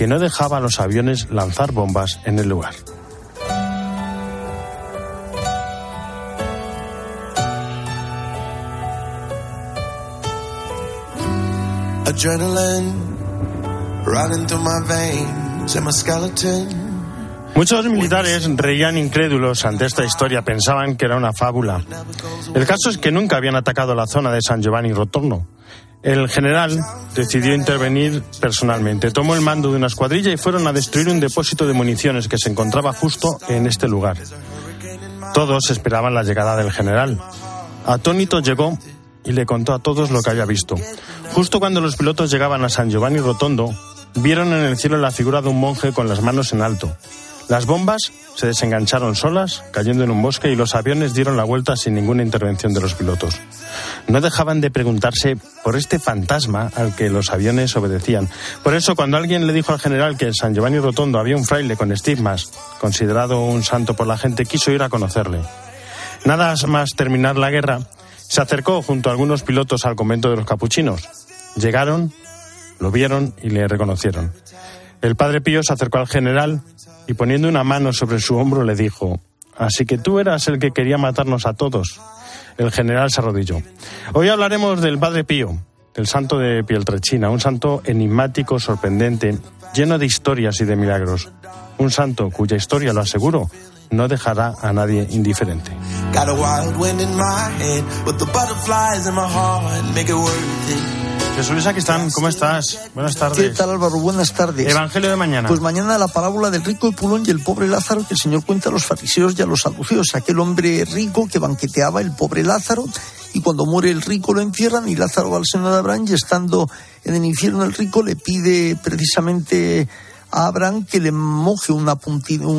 que no dejaba a los aviones lanzar bombas en el lugar. Muchos militares reían incrédulos ante esta historia, pensaban que era una fábula. El caso es que nunca habían atacado la zona de San Giovanni Rotorno. El general decidió intervenir personalmente. Tomó el mando de una escuadrilla y fueron a destruir un depósito de municiones que se encontraba justo en este lugar. Todos esperaban la llegada del general. Atónito llegó y le contó a todos lo que había visto. Justo cuando los pilotos llegaban a San Giovanni Rotondo, vieron en el cielo la figura de un monje con las manos en alto. Las bombas se desengancharon solas, cayendo en un bosque, y los aviones dieron la vuelta sin ninguna intervención de los pilotos. No dejaban de preguntarse por este fantasma al que los aviones obedecían. Por eso, cuando alguien le dijo al general que en San Giovanni Rotondo había un fraile con estigmas, considerado un santo por la gente, quiso ir a conocerle. Nada más terminar la guerra, se acercó junto a algunos pilotos al convento de los capuchinos. Llegaron, lo vieron y le reconocieron. El padre Pío se acercó al general y poniendo una mano sobre su hombro le dijo, Así que tú eras el que quería matarnos a todos. El general se arrodilló. Hoy hablaremos del padre Pío, del santo de Pieltrechina, un santo enigmático, sorprendente, lleno de historias y de milagros. Un santo cuya historia, lo aseguro, no dejará a nadie indiferente. Jesús Luis están. ¿cómo estás? Buenas tardes. ¿Qué tal Álvaro? Buenas tardes. Evangelio de mañana. Pues mañana la parábola del rico de Pulón y el pobre Lázaro que el Señor cuenta a los fariseos y a los saduceos. Aquel hombre rico que banqueteaba el pobre Lázaro y cuando muere el rico lo encierran y Lázaro va al seno de Abraham y estando en el infierno el rico le pide precisamente a Abraham que le moje una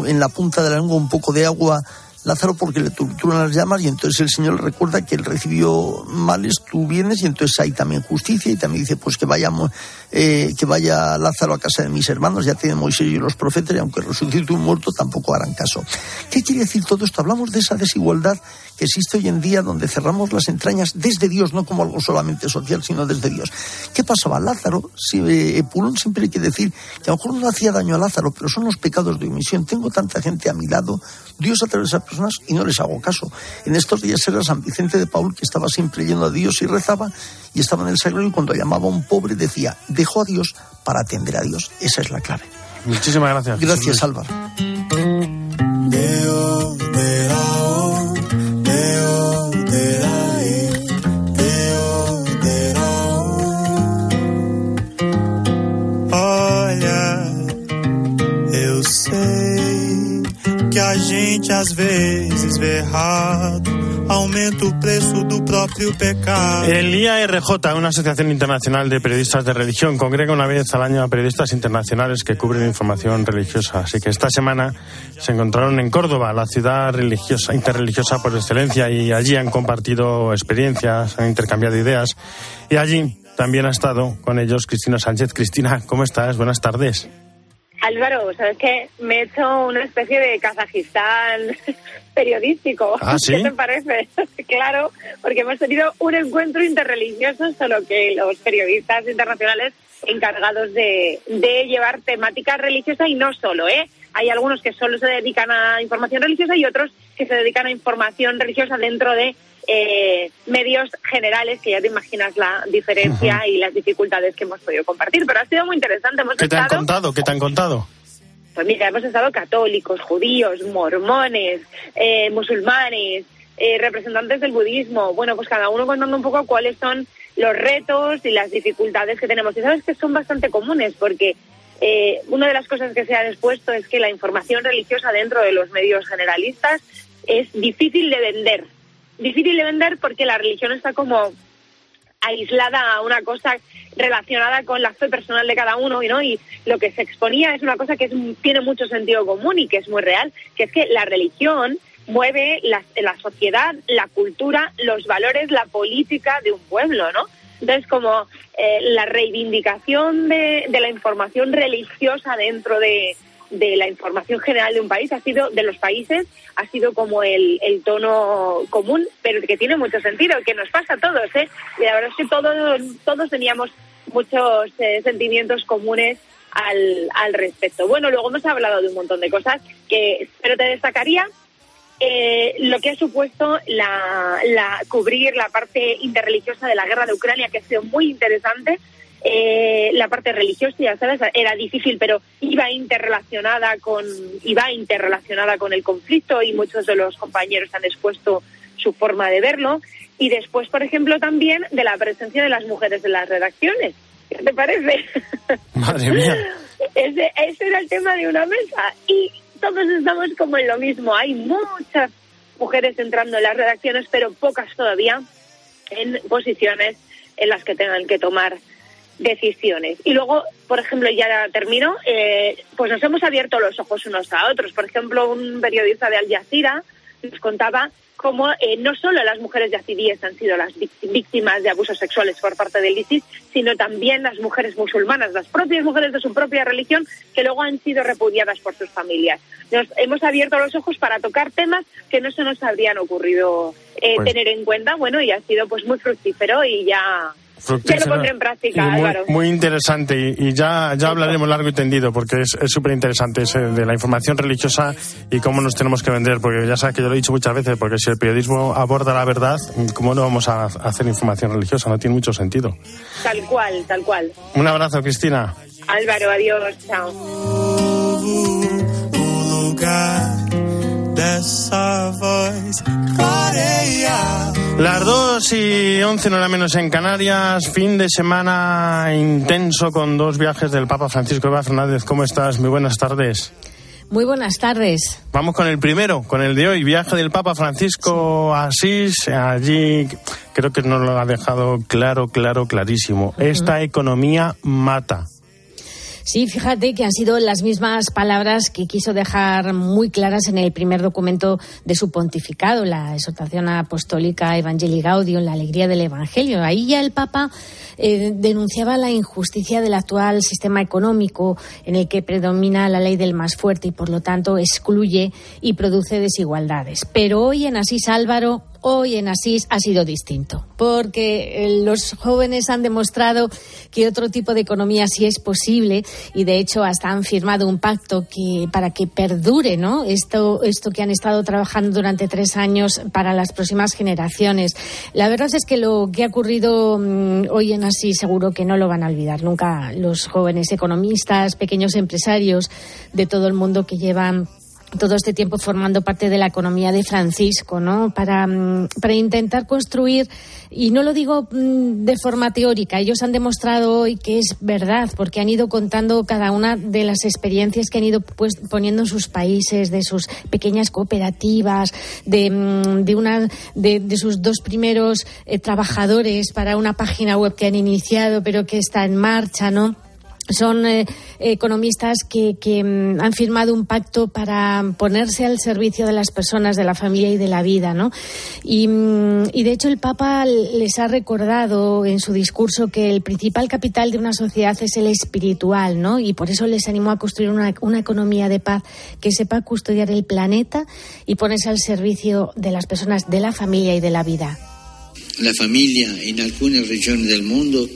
en la punta de la lengua un poco de agua Lázaro porque le torturan las llamas y entonces el Señor le recuerda que él recibió males, tú vienes y entonces hay también justicia y también dice pues que vayamos, eh, que vaya Lázaro a casa de mis hermanos, ya tiene Moisés y los profetas y aunque resucite un muerto tampoco harán caso. ¿Qué quiere decir todo esto? Hablamos de esa desigualdad que existe hoy en día donde cerramos las entrañas desde Dios, no como algo solamente social, sino desde Dios. ¿Qué pasaba? Lázaro, si, eh, Pulón siempre hay que decir que a lo mejor no hacía daño a Lázaro, pero son los pecados de omisión. Tengo tanta gente a mi lado, Dios a través de personas y no les hago caso. En estos días era San Vicente de Paul que estaba siempre yendo a Dios y rezaba y estaba en el sagrario y cuando llamaba a un pobre decía, dejó a Dios para atender a Dios. Esa es la clave. Muchísimas gracias. Gracias, Álvaro. Gente às vezes vê errado, aumenta o preço do próprio pecado. El IARJ, una asociación internacional de periodistas de religión, congrega una vez al año a periodistas internacionales que cubren información religiosa. Así que esta semana se encontraron en Córdoba, la ciudad religiosa, interreligiosa por excelencia, y allí han compartido experiencias, han intercambiado ideas. Y allí también ha estado con ellos Cristina Sánchez. Cristina, ¿cómo estás? Buenas tardes. Álvaro, ¿sabes qué? Me he hecho una especie de Kazajistán periodístico. ¿Ah, ¿Qué te parece? claro, porque hemos tenido un encuentro interreligioso, solo que los periodistas internacionales encargados de, de llevar temática religiosa y no solo, ¿eh? Hay algunos que solo se dedican a información religiosa y otros que se dedican a información religiosa dentro de eh, medios generales, que ya te imaginas la diferencia y las dificultades que hemos podido compartir. Pero ha sido muy interesante. ¿Qué te han contado? ¿Qué te han contado? Pues mira, hemos estado católicos, judíos, mormones, eh, musulmanes, eh, representantes del budismo. Bueno, pues cada uno contando un poco cuáles son los retos y las dificultades que tenemos. Y sabes que son bastante comunes porque eh, una de las cosas que se ha expuesto es que la información religiosa dentro de los medios generalistas es difícil de vender difícil de vender porque la religión está como aislada a una cosa relacionada con la fe personal de cada uno y no y lo que se exponía es una cosa que tiene mucho sentido común y que es muy real que es que la religión mueve la, la sociedad la cultura los valores la política de un pueblo no entonces como eh, la reivindicación de, de la información religiosa dentro de de la información general de un país ha sido, de los países, ha sido como el, el tono común, pero que tiene mucho sentido, que nos pasa a todos, ¿eh? Y la verdad es que todos, todos teníamos muchos eh, sentimientos comunes al, al respecto. Bueno, luego hemos hablado de un montón de cosas que, pero te destacaría eh, lo que ha supuesto la, la, cubrir la parte interreligiosa de la guerra de Ucrania, que ha sido muy interesante. Eh, la parte religiosa, ya sabes, era difícil, pero iba interrelacionada con iba interrelacionada con el conflicto y muchos de los compañeros han expuesto su forma de verlo. Y después, por ejemplo, también de la presencia de las mujeres en las redacciones. ¿Qué te parece? Madre mía. ese, ese era el tema de una mesa. Y todos estamos como en lo mismo. Hay muchas mujeres entrando en las redacciones, pero pocas todavía en posiciones en las que tengan que tomar decisiones. Y luego, por ejemplo, ya termino, eh, pues nos hemos abierto los ojos unos a otros. Por ejemplo, un periodista de Al Jazeera nos contaba cómo eh, no solo las mujeres yazidíes han sido las víctimas de abusos sexuales por parte del ISIS, sino también las mujeres musulmanas, las propias mujeres de su propia religión, que luego han sido repudiadas por sus familias. Nos hemos abierto los ojos para tocar temas que no se nos habrían ocurrido eh, pues tener en cuenta, bueno, y ha sido pues muy fructífero y ya ya lo pondré en práctica, muy, Álvaro. Muy interesante y, ya, ya hablaremos largo y tendido porque es súper interesante de la información religiosa y cómo nos tenemos que vender, porque ya sabes que yo lo he dicho muchas veces, porque si el periodismo aborda la verdad, ¿cómo no vamos a hacer información religiosa? No tiene mucho sentido. Tal cual, tal cual. Un abrazo, Cristina. Álvaro, adiós, chao. Las dos y once no era menos en Canarias, fin de semana intenso con dos viajes del Papa Francisco Eva Fernández. ¿Cómo estás? Muy buenas tardes. Muy buenas tardes. Vamos con el primero, con el de hoy, viaje del Papa Francisco a Asís. Allí creo que nos lo ha dejado claro, claro, clarísimo. Esta economía mata. Sí, fíjate que han sido las mismas palabras que quiso dejar muy claras en el primer documento de su pontificado, la exhortación apostólica Evangelii Gaudium, la alegría del Evangelio. Ahí ya el Papa eh, denunciaba la injusticia del actual sistema económico en el que predomina la ley del más fuerte y por lo tanto excluye y produce desigualdades. Pero hoy en Asís Álvaro hoy en Asís ha sido distinto, porque eh, los jóvenes han demostrado que otro tipo de economía sí es posible y de hecho hasta han firmado un pacto que para que perdure, ¿no? Esto esto que han estado trabajando durante tres años para las próximas generaciones. La verdad es que lo que ha ocurrido mm, hoy en Asís seguro que no lo van a olvidar nunca los jóvenes economistas, pequeños empresarios de todo el mundo que llevan todo este tiempo formando parte de la economía de Francisco, ¿no? Para, mm, para intentar construir, y no lo digo mm, de forma teórica, ellos han demostrado hoy que es verdad, porque han ido contando cada una de las experiencias que han ido pues, poniendo en sus países, de sus pequeñas cooperativas, de, mm, de, una, de, sus dos primeros eh, trabajadores para una página web que han iniciado, pero que está en marcha, ¿no? Son eh, economistas que, mm, han firmado un pacto para ponerse al servicio de las personas, de la familia y de la vida, ¿no? Y, mm, de hecho el Papa les ha recordado en su discurso que el principal capital de una sociedad es el espiritual, ¿no? Y por eso les animó a construir una, una economía de paz que sepa custodiar el planeta y ponerse al servicio de las personas, de la familia y de la vida. La familia en algunas regiones del mundo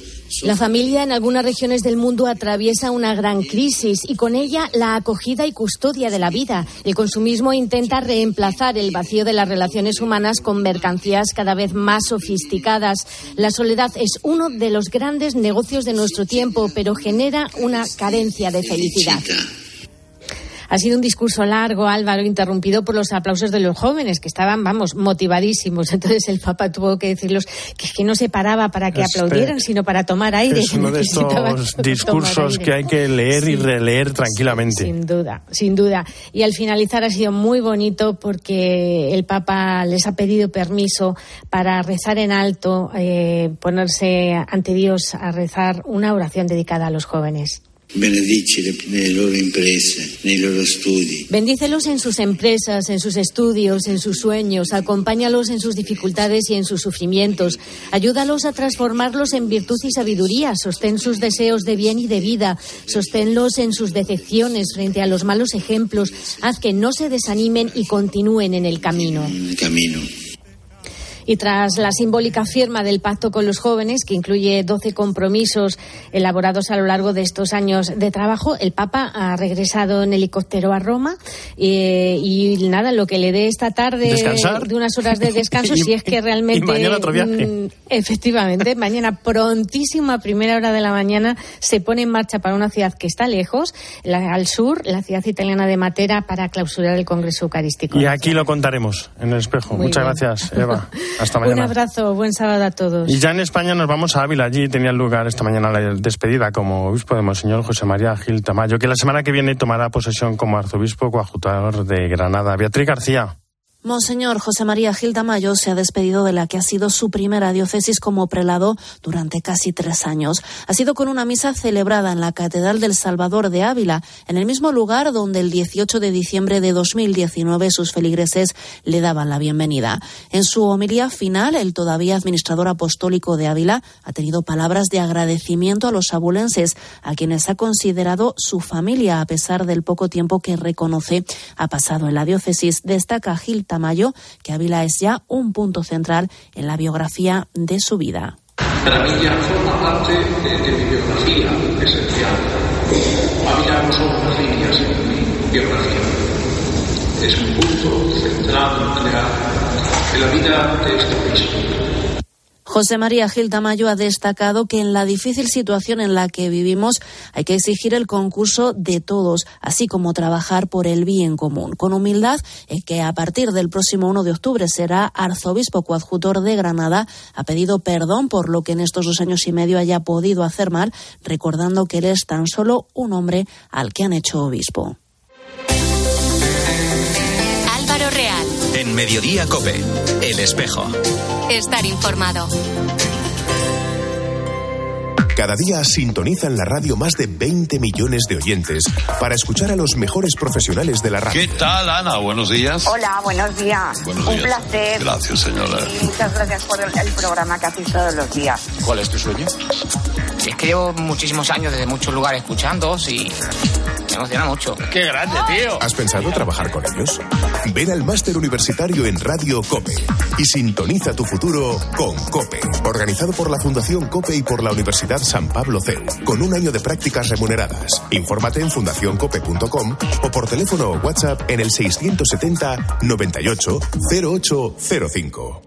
la familia en algunas regiones del mundo atraviesa una gran crisis y con ella la acogida y custodia de la vida. El consumismo intenta reemplazar el vacío de las relaciones humanas con mercancías cada vez más sofisticadas. La soledad es uno de los grandes negocios de nuestro tiempo, pero genera una carencia de felicidad. Ha sido un discurso largo, Álvaro, interrumpido por los aplausos de los jóvenes, que estaban, vamos, motivadísimos. Entonces el Papa tuvo que decirlos que, que no se paraba para que aplaudieran, sino para tomar aire. Es uno de estos discursos que hay que leer y releer tranquilamente. Sin duda, sin duda. Y al finalizar ha sido muy bonito porque el Papa les ha pedido permiso para rezar en alto, eh, ponerse ante Dios a rezar una oración dedicada a los jóvenes. Bendícelos en sus empresas, en sus estudios, en sus sueños. Acompáñalos en sus dificultades y en sus sufrimientos. Ayúdalos a transformarlos en virtud y sabiduría. Sostén sus deseos de bien y de vida. Sosténlos en sus decepciones frente a los malos ejemplos. Haz que no se desanimen y continúen en el camino. El camino. Y tras la simbólica firma del pacto con los jóvenes, que incluye 12 compromisos elaborados a lo largo de estos años de trabajo, el Papa ha regresado en helicóptero a Roma eh, y nada, lo que le dé esta tarde de unas horas de descanso, si es que realmente. mañana otro viaje. Mm, efectivamente, mañana prontísimo, a primera hora de la mañana, se pone en marcha para una ciudad que está lejos, al sur, la ciudad italiana de Matera, para clausurar el Congreso Eucarístico. Y aquí lo contaremos en el espejo. Muchas gracias, Eva. Hasta mañana. Un abrazo, buen sábado a todos. Y ya en España nos vamos a Ávila. Allí tenía lugar esta mañana la despedida como obispo de Monseñor José María Gil Tamayo, que la semana que viene tomará posesión como arzobispo coadjutador de Granada. Beatriz García. Monseñor José María Gil Tamayo se ha despedido de la que ha sido su primera diócesis como prelado durante casi tres años. Ha sido con una misa celebrada en la Catedral del Salvador de Ávila, en el mismo lugar donde el 18 de diciembre de 2019 sus feligreses le daban la bienvenida. En su homilía final, el todavía administrador apostólico de Ávila ha tenido palabras de agradecimiento a los abulenses, a quienes ha considerado su familia a pesar del poco tiempo que reconoce ha pasado en la diócesis. Destaca Gil Tamayo Mayo, que Ávila es ya un punto central en la biografía de su vida. Para mí ya forma parte de, mi biografía esencial. Ávila no son las líneas en mi biografía. Es un punto central, nuclear en la vida de este país. José María Gil Tamayo ha destacado que en la difícil situación en la que vivimos hay que exigir el concurso de todos, así como trabajar por el bien común. Con humildad, que a partir del próximo 1 de octubre será arzobispo coadjutor de Granada, ha pedido perdón por lo que en estos dos años y medio haya podido hacer mal, recordando que él es tan solo un hombre al que han hecho obispo. En Mediodía Cope, El Espejo. Estar informado. Cada día sintonizan la radio más de 20 millones de oyentes para escuchar a los mejores profesionales de la radio. ¿Qué tal, Ana? Buenos días. Hola, buenos días. Buenos Un placer. Gracias, señora. muchas gracias por el, programa que haces todos los días. ¿Cuál es tu sueño? Es que llevo muchísimos años desde muchos lugares escuchando y me emociona mucho. ¡Qué grande, tío! ¿Has pensado trabajar con ellos? Ven al máster universitario en Radio COPE y sintoniza tu futuro con COPE, organizado por la Fundación COPE y por la Universidad San Pablo CEU, con un año de prácticas remuneradas. Infórmate en fundacioncope.com o por teléfono o WhatsApp en el 670 98 0805.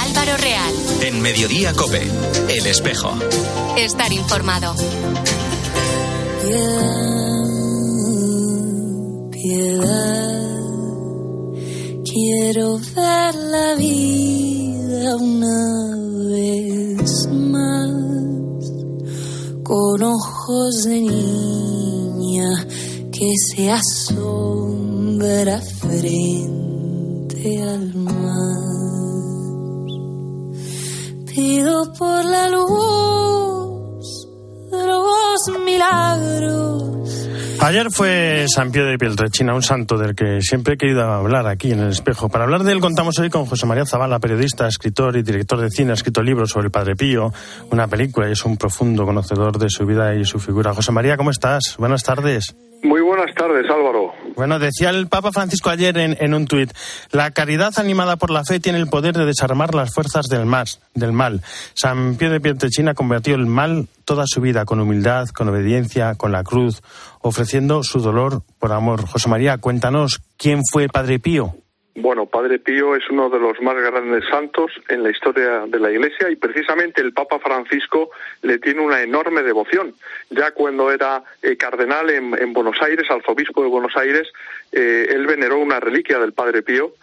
Álvaro Real. En Mediodía Cope, El Espejo. Estar informado. Piedad. Quiero ver la vida una vez más con ojos de niña que se asombra frente al mar. Pido por la luz Ayer fue San Pío de Pieltrechina, un santo del que siempre he querido hablar aquí en el espejo. Para hablar de él contamos hoy con José María Zavala, periodista, escritor y director de cine. Ha escrito libros sobre el Padre Pío, una película y es un profundo conocedor de su vida y su figura. José María, ¿cómo estás? Buenas tardes. Muy buenas tardes, Álvaro. Bueno, decía el Papa Francisco ayer en, un tuit, la caridad animada por la fe tiene el poder de desarmar las fuerzas del mal. San Pío de Pietrelcina convirtió el mal toda su vida con humildad, con obediencia, con la cruz, ofreciendo su dolor por amor. José María, cuéntanos, ¿quién fue Padre Pío? Bueno, Padre Pío es uno de los más grandes santos en la historia de la Iglesia y precisamente el Papa Francisco le tiene una enorme devoción. Ya cuando era eh, cardenal en, Buenos Aires, arzobispo de Buenos Aires, eh, él veneró una reliquia del Padre Pío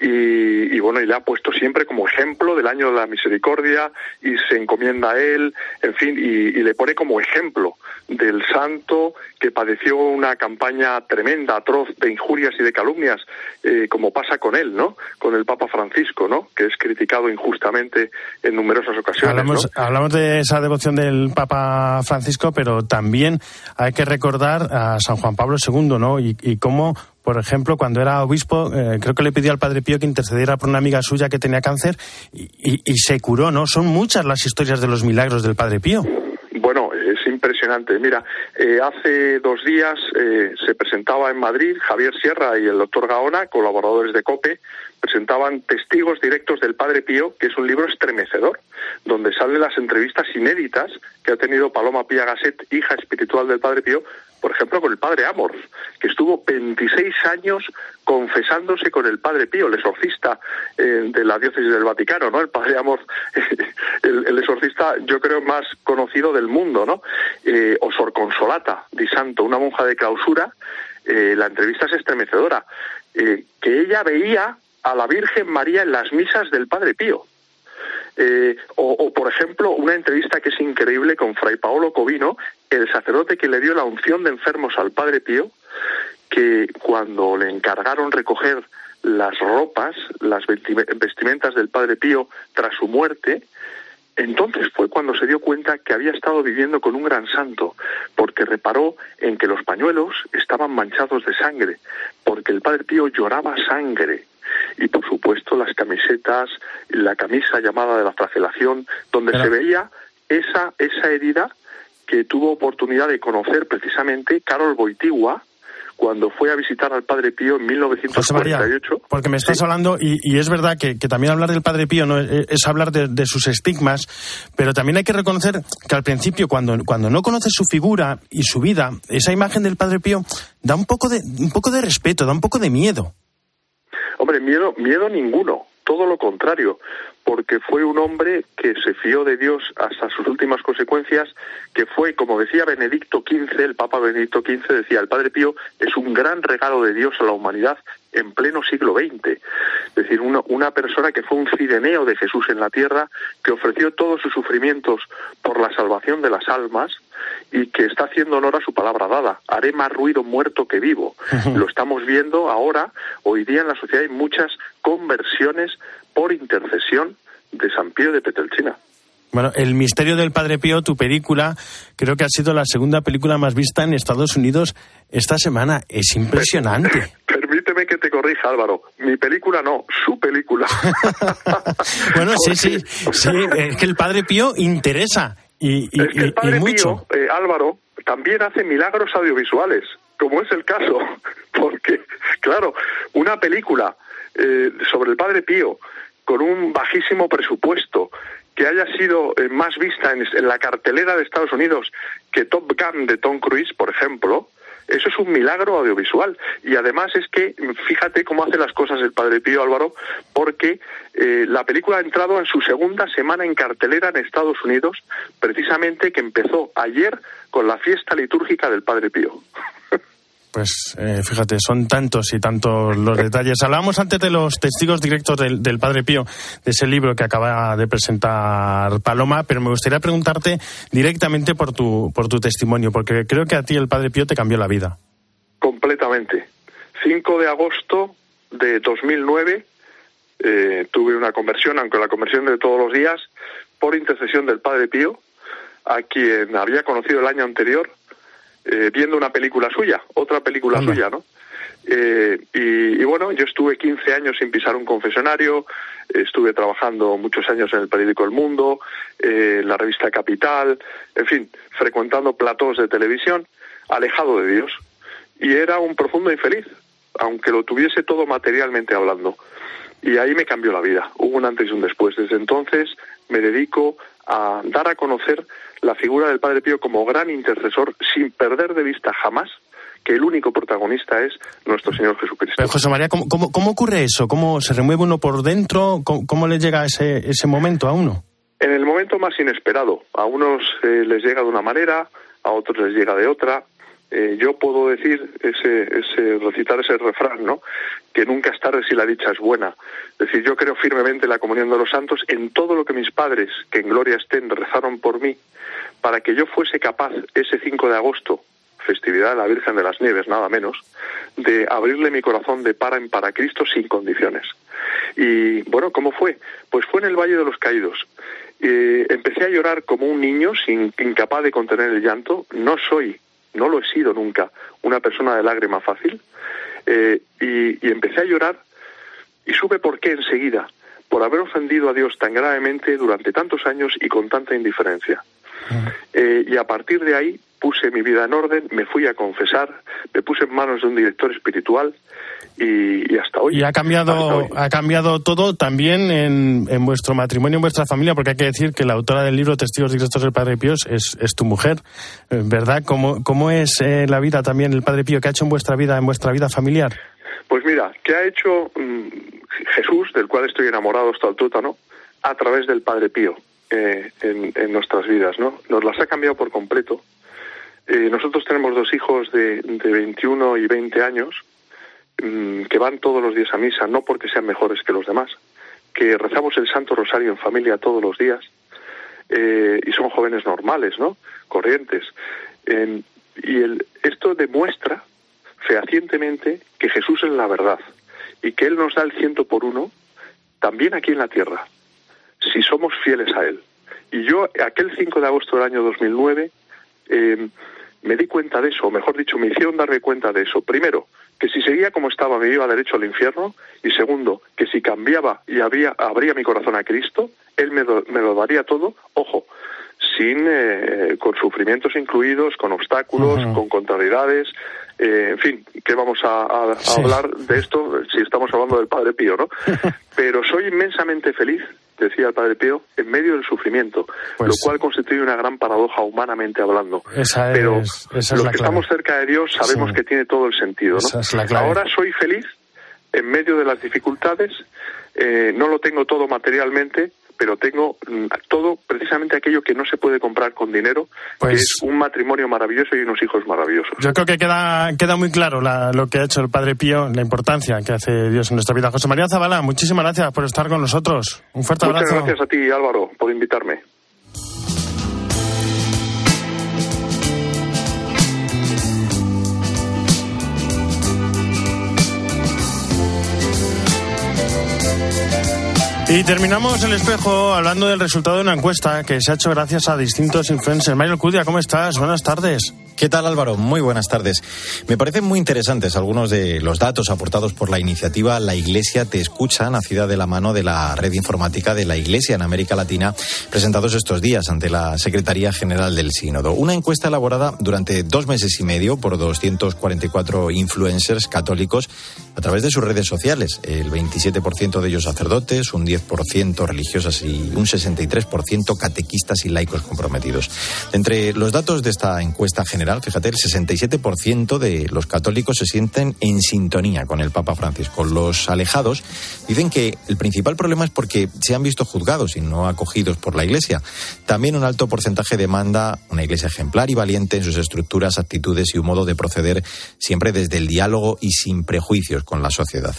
y, bueno, y le ha puesto siempre como ejemplo del año de la misericordia y se encomienda a él, en fin, y, le pone como ejemplo del santo que padeció una campaña tremenda, atroz de injurias y de calumnias, eh, como pasa con él, ¿no? Con el Papa Francisco, ¿no? Que es criticado injustamente en numerosas ocasiones. Hablamos, hablamos de esa devoción del Papa Francisco, pero también hay que recordar a San Juan Pablo II, ¿no? Y, y cómo por ejemplo, cuando era obispo, eh, creo que le pidió al Padre Pío que intercediera por una amiga suya que tenía cáncer y, se curó, ¿no? Son muchas las historias de los milagros del Padre Pío. Bueno, es impresionante. Mira, eh, hace dos días eh, se presentaba en Madrid Javier Sierra y el doctor Gaona, colaboradores de COPE, presentaban Testigos Directos del Padre Pío, que es un libro estremecedor, donde salen las entrevistas inéditas que ha tenido Paloma Pía Gasset, hija espiritual del Padre Pío, por ejemplo, con el Padre Amorth, que estuvo 26 años confesándose con el Padre Pío, el exorcista eh, de la diócesis del Vaticano, ¿no? El Padre Amorth, el, exorcista, yo creo, más conocido del mundo, ¿no? Eh, o Sor Consolata di Santo, una monja de clausura, eh, la entrevista es estremecedora, que ella veía a la Virgen María en las misas del Padre Pío. Eh, o, o, por ejemplo, una entrevista que es increíble con Fray Paolo Covino, el sacerdote que le dio la unción de enfermos al Padre Pío, que cuando le encargaron recoger las ropas, las vestimentas del Padre Pío tras su muerte, entonces fue cuando se dio cuenta que había estado viviendo con un gran santo, porque reparó en que los pañuelos estaban manchados de sangre, porque el Padre Pío lloraba sangre. Y por supuesto las camisetas, la camisa llamada de la flagelación, donde Pero... se veía esa, esa herida que tuvo oportunidad de conocer precisamente Carol Boitigua, cuando fue a visitar al Padre Pío en 1948. María, porque me estás sí. hablando, y, y, es verdad que, que, también hablar del Padre Pío no es, es hablar de, de, sus estigmas, pero también hay que reconocer que al principio, cuando, cuando no conoces su figura y su vida, esa imagen del Padre Pío da un poco de, un poco de respeto, da un poco de miedo. Hombre, miedo, miedo ninguno, todo lo contrario, porque fue un hombre que se fió de Dios hasta sus últimas consecuencias, que fue, como decía Benedicto XV, el Papa Benedicto XV decía, el Padre Pío es un gran regalo de Dios a la humanidad en pleno siglo XX. Es decir, una, una persona que fue un cireneo de Jesús en la tierra, que ofreció todos sus sufrimientos por la salvación de las almas, y que está haciendo honor a su palabra dada. Haré más ruido muerto que vivo. Lo estamos viendo ahora, hoy día en la sociedad hay muchas conversiones por intercesión de San Pío de Petelchina. Bueno, El misterio del Padre Pío, tu película, creo que ha sido la segunda película más vista en Estados Unidos esta semana. Es impresionante. Permíteme que te corrija, Álvaro. Mi película no, su película. bueno, sí, sí, sí. Es que el Padre Pío interesa. Y, y, es que el Padre y mucho. Pío, eh, Álvaro, también hace milagros audiovisuales, como es el caso. Porque, claro, una película eh, sobre el Padre Pío con un bajísimo presupuesto que haya sido eh, más vista en, en, la cartelera de Estados Unidos que Top Gun de Tom Cruise, por ejemplo, eso es un milagro audiovisual. Y además es que, fíjate cómo hace las cosas el Padre Pío Álvaro, porque eh, la película ha entrado en su segunda semana en cartelera en Estados Unidos, precisamente que empezó ayer con la fiesta litúrgica del Padre Pío. Pues eh, fíjate, son tantos y tantos los detalles. Hablábamos antes de los testigos directos del, del, Padre Pío, de ese libro que acaba de presentar Paloma, pero me gustaría preguntarte directamente por tu, por tu testimonio, porque creo que a ti el Padre Pío te cambió la vida. Completamente. 5 de agosto de 2009 eh, tuve una conversión, aunque la conversión de todos los días, por intercesión del Padre Pío, a quien había conocido el año anterior eh, viendo una película suya, otra película Anda. suya, ¿no? Eh, y, y, bueno, yo estuve 15 años sin pisar un confesionario, estuve trabajando muchos años en el periódico El Mundo, eh, la revista Capital, en fin, frecuentando platós de televisión, alejado de Dios. Y era un profundo infeliz, aunque lo tuviese todo materialmente hablando. Y ahí me cambió la vida, hubo un antes y un después. Desde entonces me dedico a dar a conocer la figura del Padre Pío como gran intercesor sin perder de vista jamás que el único protagonista es nuestro Señor Jesucristo. Pero José María, ¿cómo, cómo, cómo ocurre eso? ¿Cómo se remueve uno por dentro? ¿Cómo, cómo le llega ese, ese momento a uno? En el momento más inesperado. A unos eh, les llega de una manera, a otros les llega de otra. Eh, yo puedo decir ese, ese recitar ese refrán, ¿no? Que nunca es tarde si la dicha es buena. Es decir, yo creo firmemente en la comunión de los santos, en todo lo que mis padres, que en gloria estén, rezaron por mí, para que yo fuese capaz ese 5 de agosto, festividad de la Virgen de las Nieves, nada menos, de abrirle mi corazón de para en para Cristo sin condiciones. Y bueno, ¿cómo fue? Pues fue en el Valle de los Caídos. Eh, empecé a llorar como un niño, sin, incapaz de contener el llanto. No soy, no lo he sido nunca, una persona de lágrima fácil. Eh, y, y empecé a llorar y supe por qué enseguida, por haber ofendido a Dios tan gravemente durante tantos años y con tanta indiferencia. Eh, y a partir de ahí puse mi vida en orden, me fui a confesar, me puse en manos de un director espiritual y, y hasta hoy. Y ha cambiado, ha cambiado todo también en, en vuestro matrimonio, en vuestra familia, porque hay que decir que la autora del libro Testigos Directos del Padre Pío es, es tu mujer, eh, ¿verdad? ¿Cómo, cómo es eh, la vida también el Padre Pío? ¿Qué ha hecho en vuestra vida, en vuestra vida familiar? Pues mira, ¿qué ha hecho mm, Jesús, del cual estoy enamorado hasta el tuétano, a través del Padre Pío eh, en, en nuestras vidas, ¿no? Nos las ha cambiado por completo. Eh, nosotros tenemos dos hijos de, de 21 y 20 años mm, que van todos los días a misa, no porque sean mejores que los demás, que rezamos el Santo Rosario en familia todos los días eh, y son jóvenes normales, ¿no? Corrientes. Y el, esto demuestra fehacientemente que Jesús es la verdad y que Él nos da el ciento por uno también aquí en la tierra, si somos fieles a Él. Y yo, aquel 5 de agosto del año 2009, eh, me di cuenta de eso, o mejor dicho, me hicieron darme cuenta de eso. Primero, que si seguía como estaba me iba derecho al infierno, y segundo, que si cambiaba y había, abría mi corazón a Cristo, Él me, do- me lo daría todo, ojo, sin eh, con sufrimientos incluidos, con obstáculos, con contrariedades, eh, en fin, ¿qué vamos a, a- a Sí. hablar de esto si estamos hablando del Padre Pío, no? Pero soy inmensamente feliz, decía el Padre Pío, en medio del sufrimiento, Pues- lo cual constituye una gran paradoja humanamente hablando. Esa Pero es, esa es los la que clave. estamos cerca de Dios sabemos Sí. que tiene todo el sentido, ¿no? Esa es la clave. Ahora soy feliz en medio de las dificultades, eh, no lo tengo todo materialmente, pero tengo mm, todo precisamente aquello que no se puede comprar con dinero, Pues- que es un matrimonio maravilloso y unos hijos maravillosos. Yo creo que queda, queda muy claro la- lo que ha hecho el Padre Pío, la importancia que hace Dios en nuestra vida. José María Zabala, muchísimas gracias por estar con nosotros. Un fuerte Muchas abrazo. gracias a ti, Álvaro, por invitarme. Y terminamos el espejo hablando del resultado de una encuesta que se ha hecho gracias a distintos influencers. Mario Cudia, ¿cómo estás? Buenas tardes. ¿Qué tal Álvaro? Muy buenas tardes. Me parecen muy interesantes algunos de los datos aportados por la iniciativa La Iglesia Te Escucha, nacida de la mano de la red informática de la Iglesia en América Latina, presentados estos días ante la Secretaría General del Sínodo. Una encuesta elaborada durante dos meses y medio por 244 influencers católicos a través de sus redes sociales. El 27% de ellos sacerdotes, un 10% religiosas y un 63% catequistas y laicos comprometidos. Entre los datos de esta encuesta general, fíjate, el 67% de los católicos se sienten en sintonía con el Papa Francisco. Los alejados dicen que el principal problema es porque se han visto juzgados y no acogidos por la Iglesia. También un alto porcentaje demanda una Iglesia ejemplar y valiente en sus estructuras, actitudes y un modo de proceder siempre desde el diálogo y sin prejuicios con la sociedad.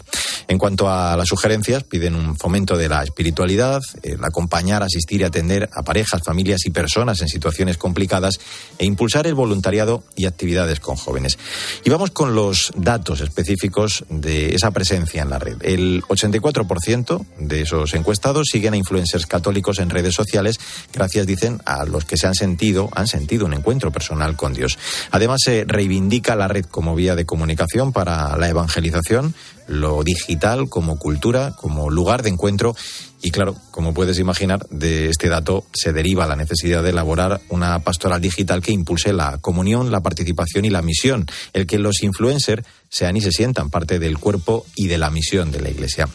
En cuanto a las sugerencias, piden un fomento de la espiritualidad, el acompañar, asistir y atender a parejas, familias y personas en situaciones complicadas e impulsar el voluntariado y actividades con jóvenes. Y vamos con los datos específicos de esa presencia en la red. El 84% de esos encuestados siguen a influencers católicos en redes sociales, gracias, dicen, a los que se han sentido, han sentido un encuentro personal con Dios. Además, se reivindica la red como vía de comunicación para la evangelización, lo digital como cultura, como lugar de encuentro y claro, como puedes imaginar, de este dato se deriva la necesidad de elaborar una pastoral digital que impulse la comunión, la participación y la misión, el que los influencers sean y se sientan parte del cuerpo y de la misión de la Iglesia.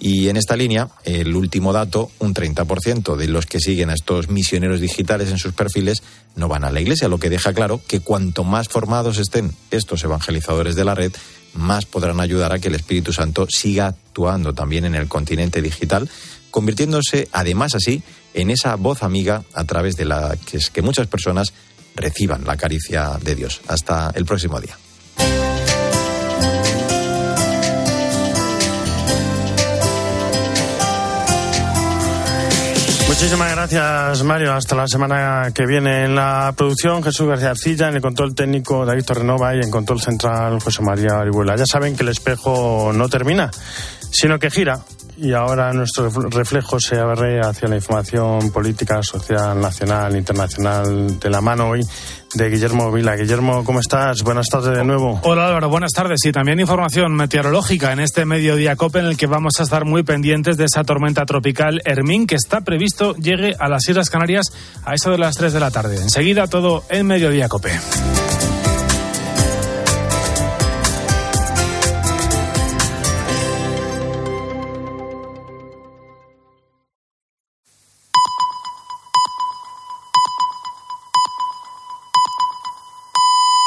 Y en esta línea, el último dato, un 30% de los que siguen a estos misioneros digitales en sus perfiles no van a la iglesia, lo que deja claro que cuanto más formados estén estos evangelizadores de la red, más podrán ayudar a que el Espíritu Santo siga actuando también en el continente digital, convirtiéndose además así en esa voz amiga a través de la que, es que muchas personas reciban la caricia de Dios. Hasta el próximo día. Muchísimas gracias, Mario. Hasta la semana que viene. En la producción, Jesús García Arcilla, en el control técnico, David Torrenova y en control central, José María Orihuela. Ya saben que el espejo no termina, sino que gira. Y ahora nuestro reflejo se abre hacia la información política, social, nacional, internacional, de la mano hoy de Guillermo Vila. Guillermo, ¿cómo estás? Buenas tardes de nuevo. Hola Álvaro, buenas tardes. Y también información meteorológica en este mediodía COPE en el que vamos a estar muy pendientes de esa tormenta tropical Hermín que está previsto llegue a las Islas Canarias a eso de las 3 de la tarde. Enseguida todo en mediodía COPE.